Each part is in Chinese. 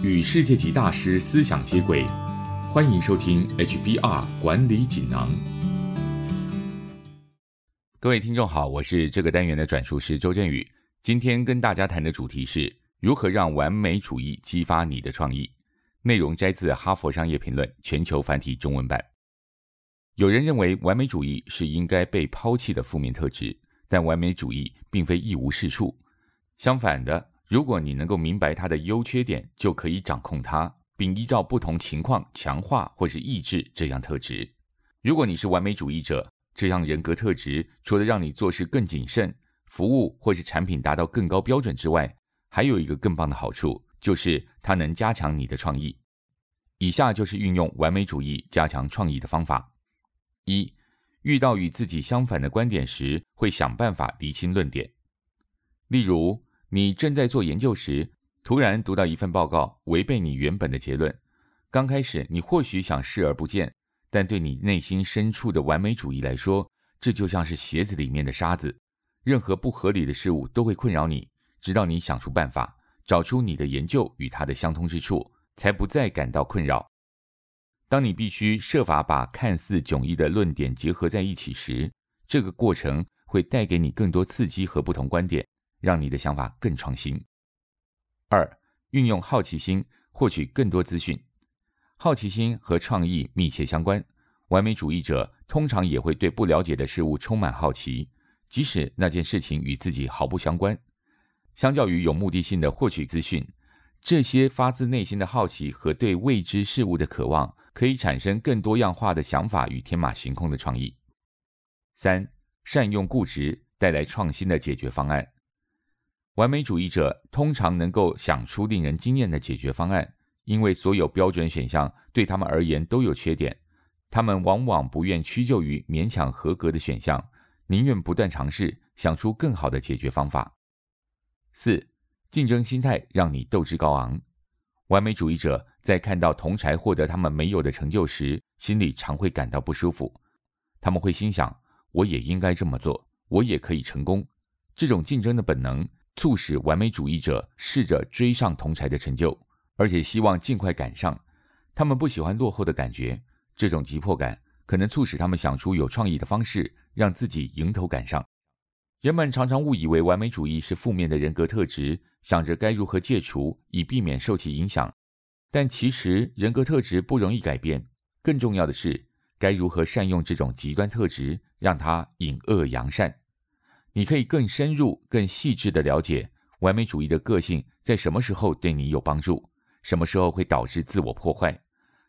与世界级大师思想接轨，欢迎收听 HBR 管理锦囊。各位听众好，我是这个单元的转述师周振宇。今天跟大家谈的主题是如何让完美主义激发你的创意。内容摘自《哈佛商业评论》全球繁体中文版。有人认为完美主义是应该被抛弃的负面特质，但完美主义并非一无是处。相反的，如果你能够明白它的优缺点，就可以掌控它，并依照不同情况强化或是抑制这样特质。如果你是完美主义者，这样人格特质除了让你做事更谨慎、服务或是产品达到更高标准之外，还有一个更棒的好处，就是它能加强你的创意。以下就是运用完美主义加强创意的方法：一、遇到与自己相反的观点时，会想办法厘清论点。例如，你正在做研究时，突然读到一份报告违背你原本的结论。刚开始，你或许想视而不见，但对你内心深处的完美主义来说，这就像是鞋子里面的沙子。任何不合理的事物都会困扰你，直到你想出办法，找出你的研究与它的相通之处，才不再感到困扰。当你必须设法把看似迥异的论点结合在一起时，这个过程会带给你更多刺激和不同观点。让你的想法更创新。二、运用好奇心获取更多资讯。好奇心和创意密切相关。完美主义者通常也会对不了解的事物充满好奇，即使那件事情与自己毫不相关。相较于有目的性的获取资讯，这些发自内心的好奇和对未知事物的渴望，可以产生更多样化的想法与天马行空的创意。三、善用固执，带来创新的解决方案。完美主义者通常能够想出令人惊艳的解决方案，因为所有标准选项对他们而言都有缺点。他们往往不愿屈就于勉强合格的选项，宁愿不断尝试，想出更好的解决方法。四、竞争心态让你斗志高昂。完美主义者在看到同柴获得他们没有的成就时，心里常会感到不舒服。他们会心想：“我也应该这么做，我也可以成功。”这种竞争的本能。促使完美主义者试着追上同才的成就，而且希望尽快赶上。他们不喜欢落后的感觉，这种急迫感可能促使他们想出有创意的方式，让自己迎头赶上。人们常常误以为完美主义是负面的人格特质，想着该如何戒除以避免受其影响。但其实人格特质不容易改变，更重要的是该如何善用这种极端特质，让它引恶扬善。你可以更深入、更细致地了解完美主义的个性在什么时候对你有帮助，什么时候会导致自我破坏。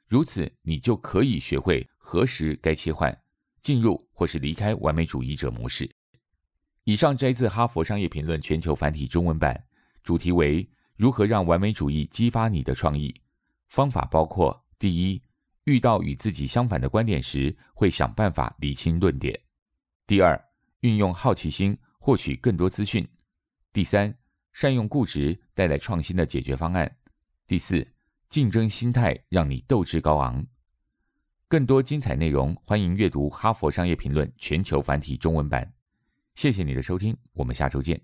如此，你就可以学会何时该切换，进入或是离开完美主义者模式。以上摘自《哈佛商业评论》全球繁体中文版，主题为如何让完美主义激发你的创意。方法包括：第一，遇到与自己相反的观点时，会想办法理清论点；第二，运用好奇心获取更多资讯。第三，善用固执带来创新的解决方案。第四，竞争心态让你斗志高昂。更多精彩内容，欢迎阅读《哈佛商业评论》全球繁体中文版。谢谢你的收听，我们下周见。